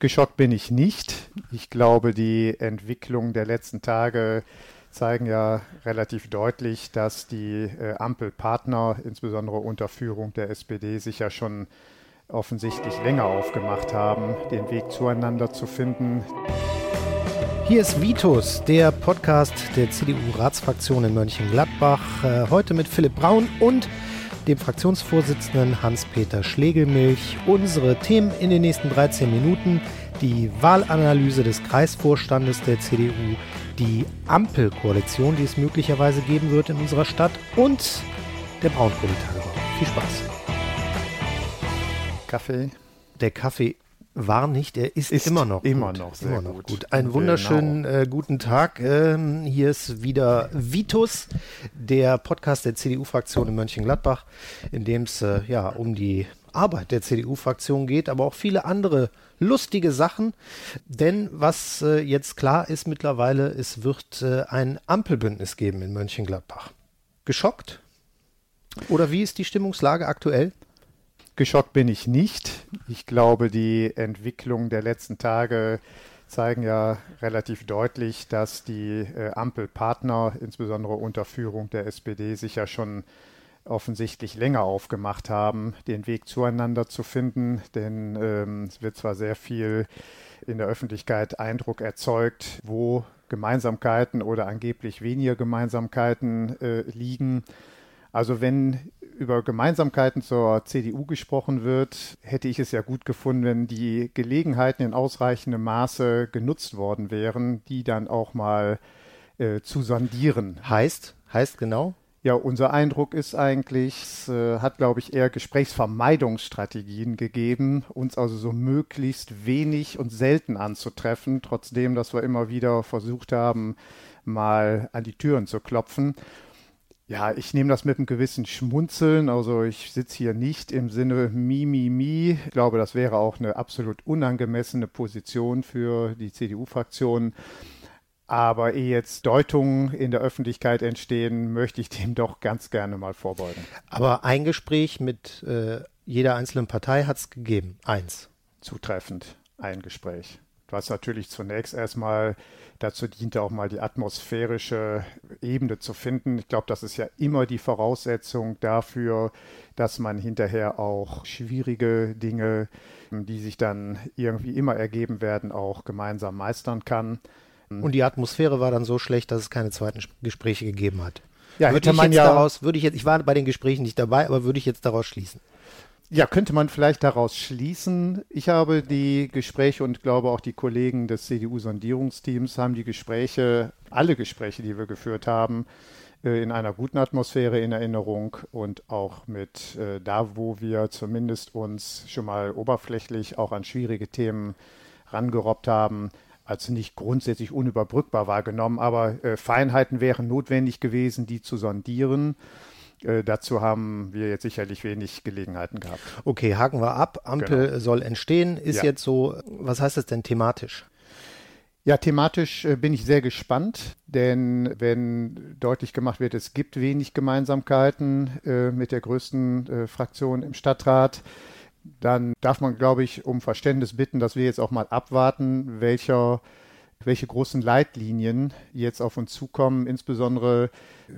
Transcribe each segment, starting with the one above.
Geschockt bin ich nicht. Ich glaube, die Entwicklung der letzten Tage zeigen ja relativ deutlich, dass die äh, Ampelpartner, insbesondere unter Führung der SPD, sich ja schon offensichtlich länger aufgemacht haben, den Weg zueinander zu finden. Hier ist Vitus, der Podcast der CDU-Ratsfraktion in Mönchengladbach. Äh, heute mit Philipp Braun und dem Fraktionsvorsitzenden Hans-Peter Schlegelmilch. Unsere Themen in den nächsten 13 Minuten. Die Wahlanalyse des Kreisvorstandes der CDU, die Ampelkoalition, die es möglicherweise geben wird in unserer Stadt und der Braunkohletagebau. Viel Spaß. Kaffee. Der Kaffee war nicht, er ist, ist immer noch immer gut. noch sehr immer noch gut. gut. Einen wunderschönen genau. äh, guten Tag. Ähm, hier ist wieder Vitus, der Podcast der CDU-Fraktion in Mönchengladbach, in dem es äh, ja um die Arbeit der CDU-Fraktion geht, aber auch viele andere lustige Sachen. Denn was äh, jetzt klar ist mittlerweile, es wird äh, ein Ampelbündnis geben in Mönchengladbach. Geschockt? Oder wie ist die Stimmungslage aktuell? Geschockt bin ich nicht. Ich glaube, die Entwicklung der letzten Tage zeigen ja relativ deutlich, dass die äh, Ampelpartner, insbesondere unter Führung der SPD, sich ja schon offensichtlich länger aufgemacht haben, den Weg zueinander zu finden. Denn ähm, es wird zwar sehr viel in der Öffentlichkeit Eindruck erzeugt, wo Gemeinsamkeiten oder angeblich weniger Gemeinsamkeiten äh, liegen. Also wenn über Gemeinsamkeiten zur CDU gesprochen wird, hätte ich es ja gut gefunden, wenn die Gelegenheiten in ausreichendem Maße genutzt worden wären, die dann auch mal äh, zu sondieren. Heißt, heißt genau? Ja, unser Eindruck ist eigentlich, es äh, hat, glaube ich, eher Gesprächsvermeidungsstrategien gegeben, uns also so möglichst wenig und selten anzutreffen, trotzdem, dass wir immer wieder versucht haben, mal an die Türen zu klopfen. Ja, ich nehme das mit einem gewissen Schmunzeln. Also ich sitze hier nicht im Sinne mi, mi, mi. Ich glaube, das wäre auch eine absolut unangemessene Position für die CDU-Fraktion. Aber ehe jetzt Deutungen in der Öffentlichkeit entstehen, möchte ich dem doch ganz gerne mal vorbeugen. Aber ein Gespräch mit äh, jeder einzelnen Partei hat es gegeben. Eins. Zutreffend. Ein Gespräch. Was natürlich zunächst erstmal Dazu diente auch mal die atmosphärische Ebene zu finden. Ich glaube, das ist ja immer die Voraussetzung dafür, dass man hinterher auch schwierige Dinge, die sich dann irgendwie immer ergeben werden, auch gemeinsam meistern kann. Und die Atmosphäre war dann so schlecht, dass es keine zweiten Gespräche gegeben hat. Ja, würde ich man ja daraus, würde ich jetzt, ich war bei den Gesprächen nicht dabei, aber würde ich jetzt daraus schließen. Ja, könnte man vielleicht daraus schließen. Ich habe die Gespräche und glaube auch die Kollegen des CDU-Sondierungsteams haben die Gespräche, alle Gespräche, die wir geführt haben, äh, in einer guten Atmosphäre in Erinnerung und auch mit äh, da, wo wir zumindest uns schon mal oberflächlich auch an schwierige Themen rangerobbt haben, als nicht grundsätzlich unüberbrückbar wahrgenommen, aber äh, Feinheiten wären notwendig gewesen, die zu sondieren. Äh, dazu haben wir jetzt sicherlich wenig Gelegenheiten gehabt. Okay, haken wir ab. Ampel genau. soll entstehen. Ist ja. jetzt so, was heißt das denn thematisch? Ja, thematisch äh, bin ich sehr gespannt, denn wenn deutlich gemacht wird, es gibt wenig Gemeinsamkeiten äh, mit der größten äh, Fraktion im Stadtrat, dann darf man, glaube ich, um Verständnis bitten, dass wir jetzt auch mal abwarten, welcher welche großen Leitlinien jetzt auf uns zukommen. Insbesondere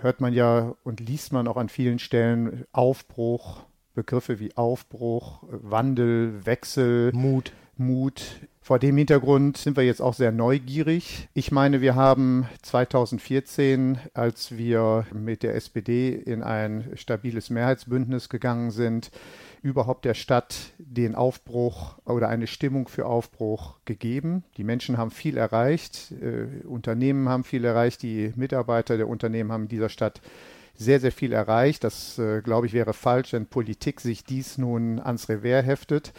hört man ja und liest man auch an vielen Stellen Aufbruch, Begriffe wie Aufbruch, Wandel, Wechsel, Mut. Mut. Vor dem Hintergrund sind wir jetzt auch sehr neugierig. Ich meine, wir haben 2014, als wir mit der SPD in ein stabiles Mehrheitsbündnis gegangen sind, überhaupt der Stadt den Aufbruch oder eine Stimmung für Aufbruch gegeben. Die Menschen haben viel erreicht, äh, Unternehmen haben viel erreicht, die Mitarbeiter der Unternehmen haben in dieser Stadt sehr, sehr viel erreicht. Das, äh, glaube ich, wäre falsch, wenn Politik sich dies nun ans Revers heftet.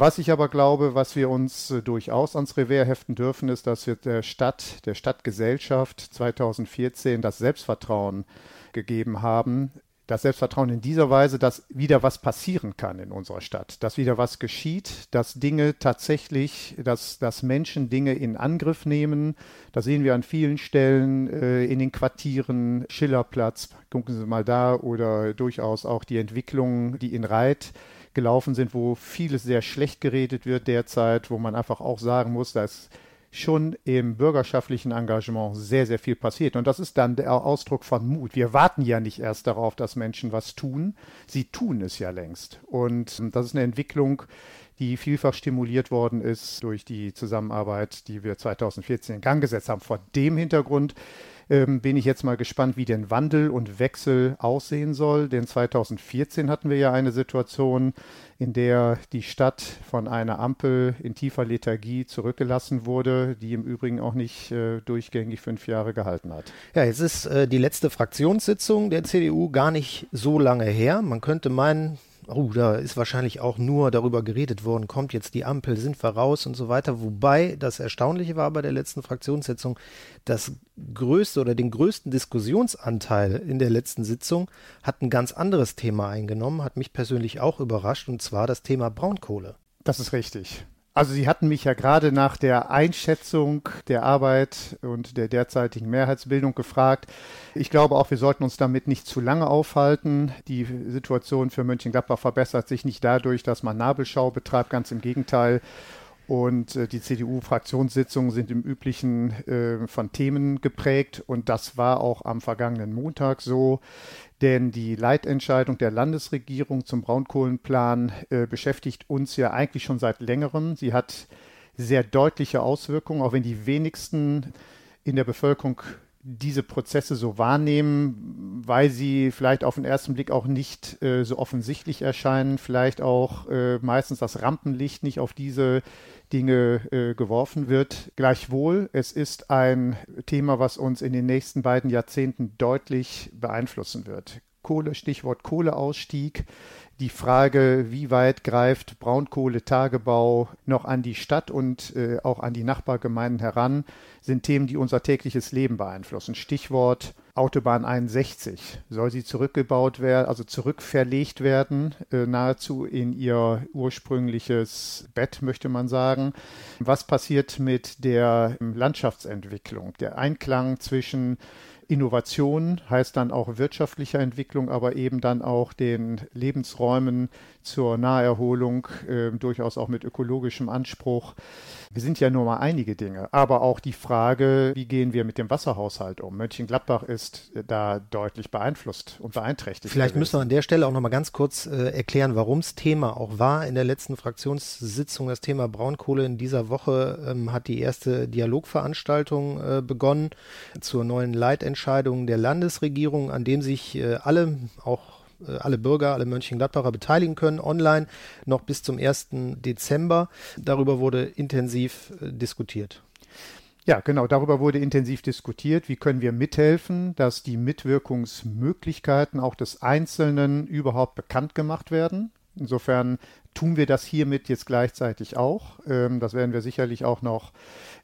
Was ich aber glaube, was wir uns äh, durchaus ans Revers heften dürfen, ist, dass wir der Stadt, der Stadtgesellschaft 2014 das Selbstvertrauen gegeben haben, das Selbstvertrauen in dieser Weise, dass wieder was passieren kann in unserer Stadt, dass wieder was geschieht, dass Dinge tatsächlich, dass, dass Menschen Dinge in Angriff nehmen. Das sehen wir an vielen Stellen äh, in den Quartieren, Schillerplatz, gucken Sie mal da, oder durchaus auch die Entwicklungen, die in Reit gelaufen sind, wo vieles sehr schlecht geredet wird derzeit, wo man einfach auch sagen muss, dass schon im bürgerschaftlichen Engagement sehr, sehr viel passiert. Und das ist dann der Ausdruck von Mut. Wir warten ja nicht erst darauf, dass Menschen was tun. Sie tun es ja längst. Und das ist eine Entwicklung, die vielfach stimuliert worden ist durch die Zusammenarbeit, die wir 2014 in Gang gesetzt haben. Vor dem Hintergrund ähm, bin ich jetzt mal gespannt, wie denn Wandel und Wechsel aussehen soll. Denn 2014 hatten wir ja eine Situation, in der die Stadt von einer Ampel in tiefer Lethargie zurückgelassen wurde, die im Übrigen auch nicht äh, durchgängig fünf Jahre gehalten hat. Ja, jetzt ist äh, die letzte Fraktionssitzung der CDU gar nicht so lange her. Man könnte meinen, oh, da ist wahrscheinlich auch nur darüber geredet worden, kommt jetzt die Ampel, sind wir raus und so weiter. Wobei das Erstaunliche war bei der letzten Fraktionssitzung, das größte oder den größten Diskussionsanteil in der letzten Sitzung hat ein ganz anderes Thema eingenommen, hat mich persönlich auch überrascht, und zwar das Thema Braunkohle. Das ist richtig. Also Sie hatten mich ja gerade nach der Einschätzung der Arbeit und der derzeitigen Mehrheitsbildung gefragt. Ich glaube auch, wir sollten uns damit nicht zu lange aufhalten. Die Situation für Mönchengladbach verbessert sich nicht dadurch, dass man Nabelschau betreibt, ganz im Gegenteil. Und äh, die CDU-Fraktionssitzungen sind im Üblichen äh, von Themen geprägt. Und das war auch am vergangenen Montag so. Denn die Leitentscheidung der Landesregierung zum Braunkohlenplan äh, beschäftigt uns ja eigentlich schon seit längerem. Sie hat sehr deutliche Auswirkungen, auch wenn die wenigsten in der Bevölkerung diese Prozesse so wahrnehmen, weil sie vielleicht auf den ersten Blick auch nicht äh, so offensichtlich erscheinen, vielleicht auch äh, meistens das Rampenlicht nicht auf diese Dinge äh, geworfen wird. Gleichwohl, es ist ein Thema, was uns in den nächsten beiden Jahrzehnten deutlich beeinflussen wird. Kohle, Stichwort Kohleausstieg, die Frage, wie weit greift Braunkohletagebau noch an die Stadt und äh, auch an die Nachbargemeinden heran, sind Themen, die unser tägliches Leben beeinflussen. Stichwort Autobahn 61. Soll sie zurückgebaut werden, also zurückverlegt werden, äh, nahezu in ihr ursprüngliches Bett, möchte man sagen. Was passiert mit der Landschaftsentwicklung, der Einklang zwischen Innovation heißt dann auch wirtschaftlicher Entwicklung, aber eben dann auch den Lebensräumen zur Naherholung, äh, durchaus auch mit ökologischem Anspruch. Wir sind ja nur mal einige Dinge, aber auch die Frage, wie gehen wir mit dem Wasserhaushalt um? Mönchengladbach ist äh, da deutlich beeinflusst und beeinträchtigt. Vielleicht gewesen. müssen wir an der Stelle auch noch mal ganz kurz äh, erklären, warum es Thema auch war in der letzten Fraktionssitzung. Das Thema Braunkohle in dieser Woche ähm, hat die erste Dialogveranstaltung äh, begonnen zur neuen Leitentscheidung der Landesregierung, an dem sich äh, alle auch äh, alle Bürger, alle Mönchengladbacher beteiligen können, online noch bis zum 1. Dezember. Darüber wurde intensiv äh, diskutiert. Ja, genau, darüber wurde intensiv diskutiert. Wie können wir mithelfen, dass die Mitwirkungsmöglichkeiten auch des Einzelnen überhaupt bekannt gemacht werden? Insofern tun wir das hiermit jetzt gleichzeitig auch. Ähm, das werden wir sicherlich auch noch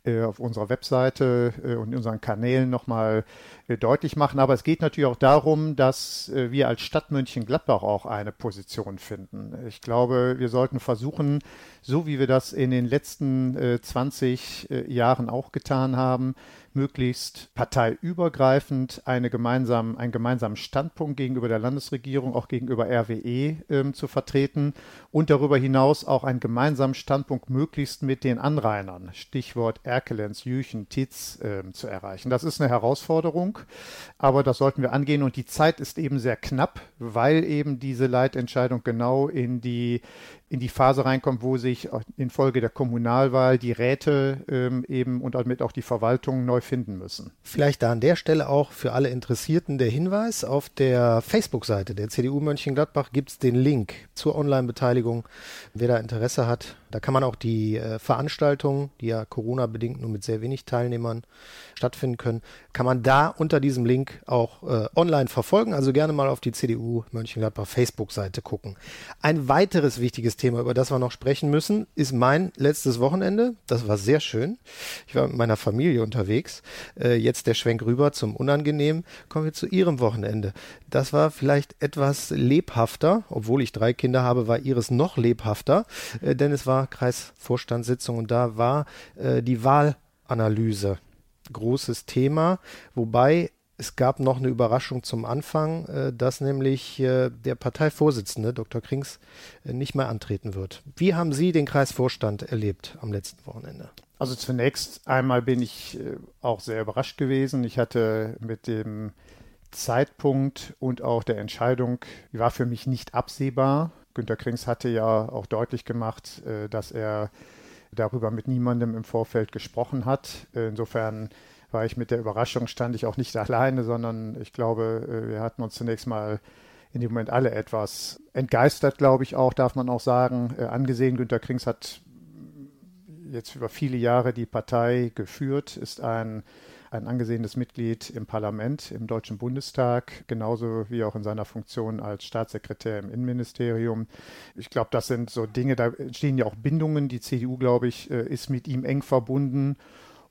äh, auf unserer Webseite äh, und in unseren Kanälen nochmal äh, deutlich machen. Aber es geht natürlich auch darum, dass äh, wir als Stadt Mönchengladbach auch eine Position finden. Ich glaube, wir sollten versuchen, so wie wir das in den letzten 20 äh, Jahren auch getan haben, möglichst parteiübergreifend eine gemeinsam, einen gemeinsamen Standpunkt gegenüber der Landesregierung, auch gegenüber RWE ähm, zu vertreten und darüber hinaus auch einen gemeinsamen Standpunkt möglichst mit den Anrainern, Stichwort Erkelenz, Jüchen, Titz, ähm, zu erreichen. Das ist eine Herausforderung, aber das sollten wir angehen und die Zeit ist eben sehr knapp, weil eben diese Leitentscheidung genau in die in die Phase reinkommt, wo sich infolge der Kommunalwahl die Räte ähm, eben und damit auch die Verwaltung neu finden müssen. Vielleicht da an der Stelle auch für alle Interessierten der Hinweis, auf der Facebook-Seite der CDU Mönchengladbach gibt es den Link zur Online-Beteiligung. Wer da Interesse hat, da kann man auch die äh, Veranstaltungen, die ja Corona-bedingt nur mit sehr wenig Teilnehmern stattfinden können, kann man da unter diesem Link auch äh, online verfolgen. Also gerne mal auf die CDU Mönchengladbach Facebook-Seite gucken. Ein weiteres wichtiges Thema, über das wir noch sprechen müssen, ist mein letztes Wochenende. Das war sehr schön. Ich war mit meiner Familie unterwegs. Äh, jetzt der Schwenk rüber zum Unangenehmen. Kommen wir zu Ihrem Wochenende. Das war vielleicht etwas lebhafter, obwohl ich drei Kinder habe, war Ihres noch lebhafter, äh, denn es war Kreisvorstandssitzung und da war äh, die Wahlanalyse großes Thema, wobei es gab noch eine Überraschung zum Anfang, äh, dass nämlich äh, der Parteivorsitzende Dr. Krings äh, nicht mehr antreten wird. Wie haben Sie den Kreisvorstand erlebt am letzten Wochenende? Also zunächst einmal bin ich auch sehr überrascht gewesen. Ich hatte mit dem Zeitpunkt und auch der Entscheidung, war für mich nicht absehbar. Günter Krings hatte ja auch deutlich gemacht, dass er darüber mit niemandem im Vorfeld gesprochen hat. Insofern war ich mit der Überraschung, stand ich auch nicht alleine, sondern ich glaube, äh, wir hatten uns zunächst mal in dem Moment alle etwas entgeistert, glaube ich auch, darf man auch sagen, äh, angesehen. Günter Krings hat jetzt über viele Jahre die Partei geführt, ist ein, ein angesehenes Mitglied im Parlament, im Deutschen Bundestag, genauso wie auch in seiner Funktion als Staatssekretär im Innenministerium. Ich glaube, das sind so Dinge, da entstehen ja auch Bindungen. Die CDU, glaube ich, äh, ist mit ihm eng verbunden.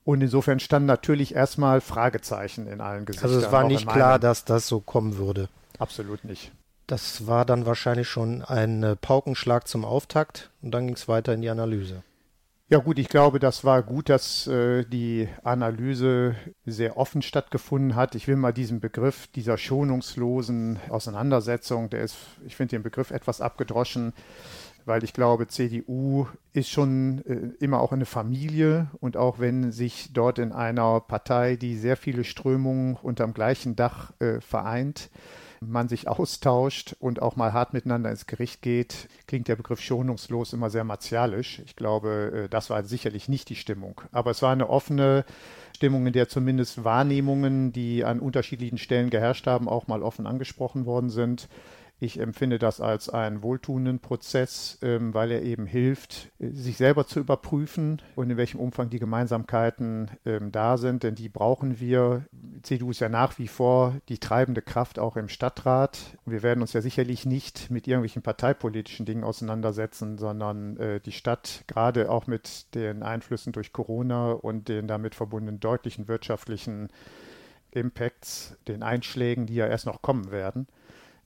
Und insofern standen natürlich erstmal Fragezeichen in allen Gesichtern. Also es war nicht klar, dass das so kommen würde. Absolut nicht. Das war dann wahrscheinlich schon ein Paukenschlag zum Auftakt und dann ging es weiter in die Analyse. Ja gut, ich glaube, das war gut, dass äh, die Analyse sehr offen stattgefunden hat. Ich will mal diesen Begriff dieser schonungslosen Auseinandersetzung, der ist, ich finde den Begriff etwas abgedroschen, weil ich glaube, CDU ist schon äh, immer auch eine Familie und auch wenn sich dort in einer Partei, die sehr viele Strömungen unterm gleichen Dach äh, vereint, man sich austauscht und auch mal hart miteinander ins Gericht geht, klingt der Begriff schonungslos immer sehr martialisch. Ich glaube, äh, das war sicherlich nicht die Stimmung. Aber es war eine offene Stimmung, in der zumindest Wahrnehmungen, die an unterschiedlichen Stellen geherrscht haben, auch mal offen angesprochen worden sind. Ich empfinde das als einen wohltuenden Prozess, ähm, weil er eben hilft, sich selber zu überprüfen und in welchem Umfang die Gemeinsamkeiten ähm, da sind, denn die brauchen wir. CDU ist ja nach wie vor die treibende Kraft auch im Stadtrat. Wir werden uns ja sicherlich nicht mit irgendwelchen parteipolitischen Dingen auseinandersetzen, sondern äh, die Stadt, gerade auch mit den Einflüssen durch Corona und den damit verbundenen deutlichen wirtschaftlichen Impacts, den Einschlägen, die ja erst noch kommen werden,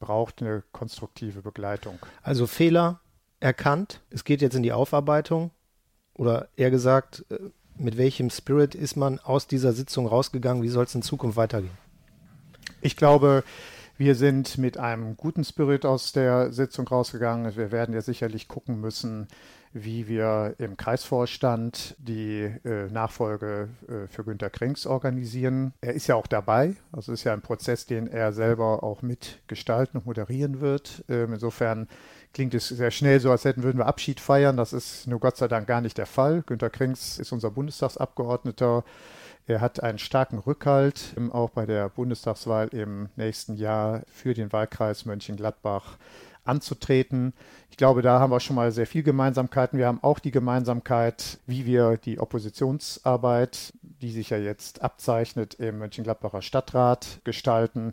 braucht eine konstruktive Begleitung. Also Fehler erkannt, es geht jetzt in die Aufarbeitung oder eher gesagt, äh, mit welchem Spirit ist man aus dieser Sitzung rausgegangen? Wie soll es in Zukunft weitergehen? Ich glaube, wir sind mit einem guten Spirit aus der Sitzung rausgegangen. Wir werden ja sicherlich gucken müssen, wie wir im Kreisvorstand die äh, Nachfolge äh, für Günter Krings organisieren. Er ist ja auch dabei, also ist ja ein Prozess, den er selber auch mitgestalten und moderieren wird. Ähm, insofern klingt es sehr schnell so, als hätten würden wir Abschied feiern. Das ist nur Gott sei Dank gar nicht der Fall. Günter Krings ist unser Bundestagsabgeordneter. Er hat einen starken Rückhalt, ähm, auch bei der Bundestagswahl im nächsten Jahr für den Wahlkreis Mönchengladbach anzutreten. Ich glaube, da haben wir schon mal sehr viel Gemeinsamkeiten. Wir haben auch die Gemeinsamkeit, wie wir die Oppositionsarbeit, die sich ja jetzt abzeichnet, im Mönchengladbacher Stadtrat gestalten.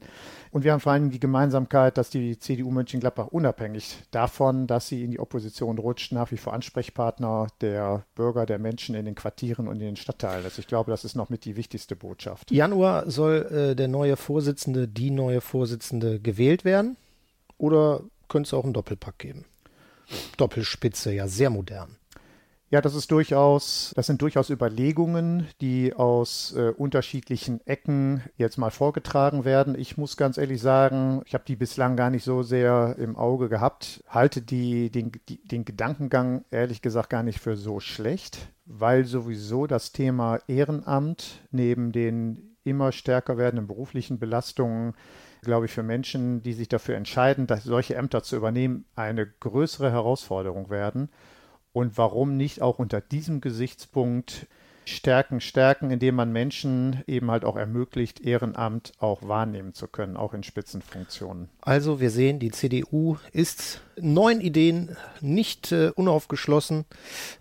Und wir haben vor allem die Gemeinsamkeit, dass die CDU Mönchengladbach unabhängig davon, dass sie in die Opposition rutscht, nach wie vor Ansprechpartner der Bürger, der Menschen in den Quartieren und in den Stadtteilen ist. Ich glaube, das ist noch mit die wichtigste Botschaft. Januar soll äh, der neue Vorsitzende, die neue Vorsitzende gewählt werden? Oder könnte es auch einen Doppelpack geben. Doppelspitze, ja, sehr modern. Ja, das ist durchaus, das sind durchaus Überlegungen, die aus äh, unterschiedlichen Ecken jetzt mal vorgetragen werden. Ich muss ganz ehrlich sagen, ich habe die bislang gar nicht so sehr im Auge gehabt, halte die, den, die, den Gedankengang ehrlich gesagt gar nicht für so schlecht, weil sowieso das Thema Ehrenamt neben den immer stärker werdenden beruflichen Belastungen glaube ich, für Menschen, die sich dafür entscheiden, dass solche Ämter zu übernehmen, eine größere Herausforderung werden. Und warum nicht auch unter diesem Gesichtspunkt stärken, stärken, indem man Menschen eben halt auch ermöglicht, Ehrenamt auch wahrnehmen zu können, auch in Spitzenfunktionen. Also wir sehen, die CDU ist neuen Ideen nicht äh, unaufgeschlossen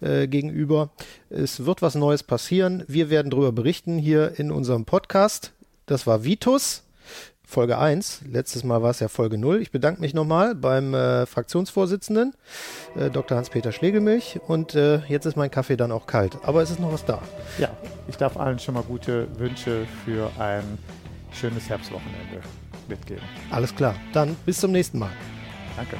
äh, gegenüber. Es wird was Neues passieren. Wir werden darüber berichten hier in unserem Podcast. Das war Vitus. Folge 1. Letztes Mal war es ja Folge 0. Ich bedanke mich nochmal beim äh, Fraktionsvorsitzenden, äh, Dr. Hans-Peter Schlegelmilch. Und äh, jetzt ist mein Kaffee dann auch kalt. Aber es ist noch was da. Ja, ich darf allen schon mal gute Wünsche für ein schönes Herbstwochenende mitgeben. Alles klar. Dann bis zum nächsten Mal. Danke.